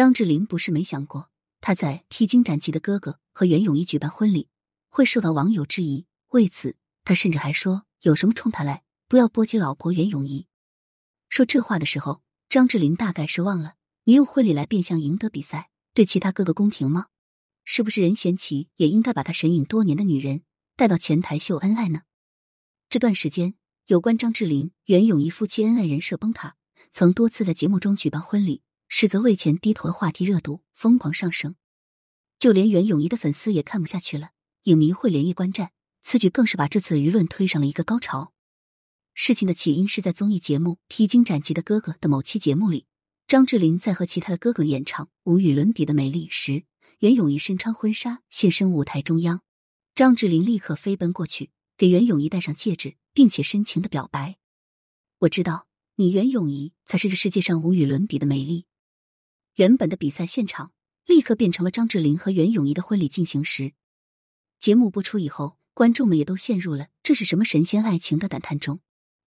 张智霖不是没想过，他在披荆斩棘的哥哥和袁咏仪举办婚礼会受到网友质疑，为此他甚至还说有什么冲他来，不要波及老婆袁咏仪。说这话的时候，张智霖大概是忘了，你用婚礼来变相赢得比赛，对其他哥哥公平吗？是不是任贤齐也应该把他神隐多年的女人带到前台秀恩爱呢？这段时间，有关张智霖、袁咏仪夫妻恩爱人设崩塌，曾多次在节目中举办婚礼，实则为钱低头的话题热度疯狂上升。就连袁咏仪的粉丝也看不下去了，影迷会连夜观战，此举更是把这次舆论推上了一个高潮。事情的起因是在综艺节目《披荆斩棘的哥哥》的某期节目里，张智霖在和其他的哥哥演唱无与伦比的美丽时，袁咏仪身穿婚纱现身舞台中央，张智霖立刻飞奔过去。给袁咏仪戴上戒指，并且深情的表白：“我知道你袁咏仪才是这世界上无与伦比的美丽。”原本的比赛现场立刻变成了张智霖和袁咏仪的婚礼进行时。节目播出以后，观众们也都陷入了这是什么神仙爱情的感叹中。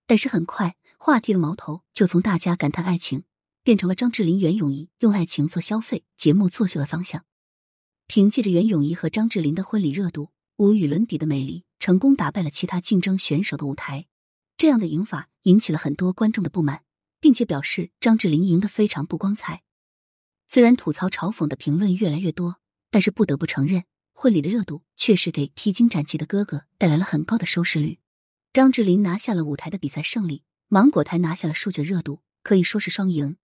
但是很快，话题的矛头就从大家感叹爱情，变成了张智霖、袁咏仪用爱情做消费、节目作秀的方向。凭借着袁咏仪和张智霖的婚礼热度，无与伦比的美丽。成功打败了其他竞争选手的舞台，这样的赢法引起了很多观众的不满，并且表示张智霖赢得非常不光彩。虽然吐槽嘲讽的评论越来越多，但是不得不承认，婚礼的热度确实给披荆斩棘的哥哥带来了很高的收视率。张智霖拿下了舞台的比赛胜利，芒果台拿下了数据热度，可以说是双赢。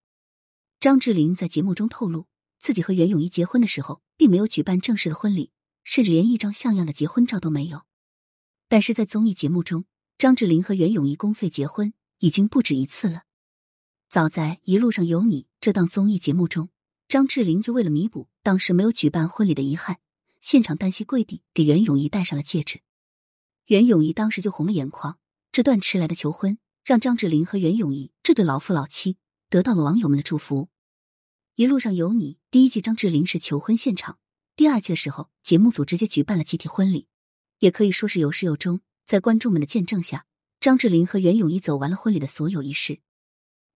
张智霖在节目中透露，自己和袁咏仪结婚的时候，并没有举办正式的婚礼，甚至连一张像样的结婚照都没有。但是在综艺节目中，张智霖和袁咏仪公费结婚已经不止一次了。早在《一路上有你》这档综艺节目中，张智霖就为了弥补当时没有举办婚礼的遗憾，现场单膝跪地给袁咏仪戴上了戒指。袁咏仪当时就红了眼眶。这段迟来的求婚，让张智霖和袁咏仪这对老夫老妻得到了网友们的祝福。《一路上有你》第一季，张智霖是求婚现场；第二季的时候，节目组直接举办了集体婚礼。也可以说是有始有终，在观众们的见证下，张智霖和袁咏仪走完了婚礼的所有仪式。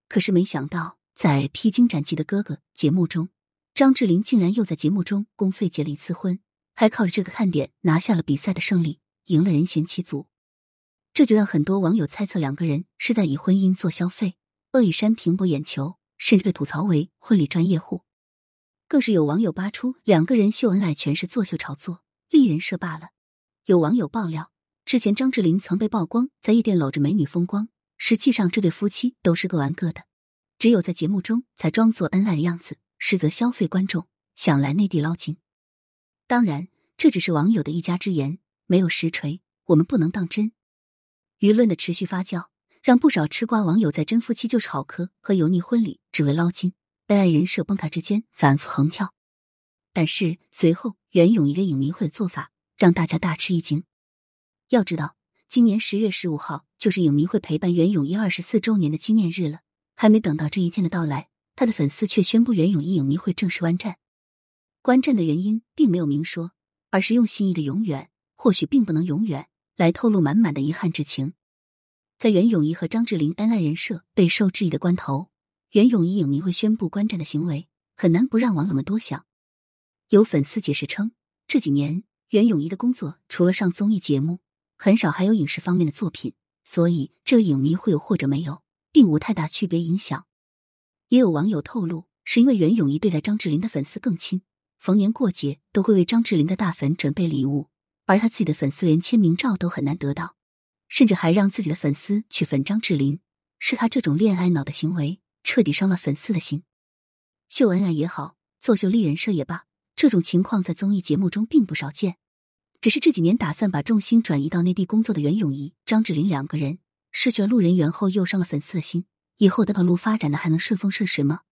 可是没想到，在《披荆斩棘的哥哥》节目中，张智霖竟然又在节目中公费结了一次婚，还靠着这个看点拿下了比赛的胜利，赢了任贤齐组。这就让很多网友猜测两个人是在以婚姻做消费，恶意煽平博眼球，甚至被吐槽为婚礼专业户。更是有网友扒出两个人秀恩爱全是作秀炒作，立人设罢了。有网友爆料，之前张智霖曾被曝光在夜店搂着美女风光，实际上这对夫妻都是各玩各的，只有在节目中才装作恩爱的样子，实则消费观众，想来内地捞金。当然，这只是网友的一家之言，没有实锤，我们不能当真。舆论的持续发酵，让不少吃瓜网友在“真夫妻就是好磕”和“油腻婚礼只为捞金”、恩爱人设崩塌之间反复横跳。但是随后袁咏仪的影迷会做法。让大家大吃一惊。要知道，今年十月十五号就是影迷会陪伴袁咏仪二十四周年的纪念日了。还没等到这一天的到来，他的粉丝却宣布袁咏仪影迷会正式观战。观战的原因并没有明说，而是用心仪的“永远”或许并不能永远来透露满满的遗憾之情。在袁咏仪和张智霖恩爱人设备受质疑的关头，袁咏仪影迷会宣布观战的行为，很难不让网友们多想。有粉丝解释称，这几年。袁咏仪的工作除了上综艺节目，很少还有影视方面的作品，所以这影迷会有或者没有，并无太大区别影响。也有网友透露，是因为袁咏仪对待张智霖的粉丝更亲，逢年过节都会为张智霖的大粉准备礼物，而他自己的粉丝连签名照都很难得到，甚至还让自己的粉丝去粉张智霖，是他这种恋爱脑的行为彻底伤了粉丝的心。秀恩爱也好，作秀立人设也罢。这种情况在综艺节目中并不少见，只是这几年打算把重心转移到内地工作的袁咏仪、张智霖两个人失去了路人缘后，又伤了粉丝的心。以后的道路发展的还能顺风顺水吗？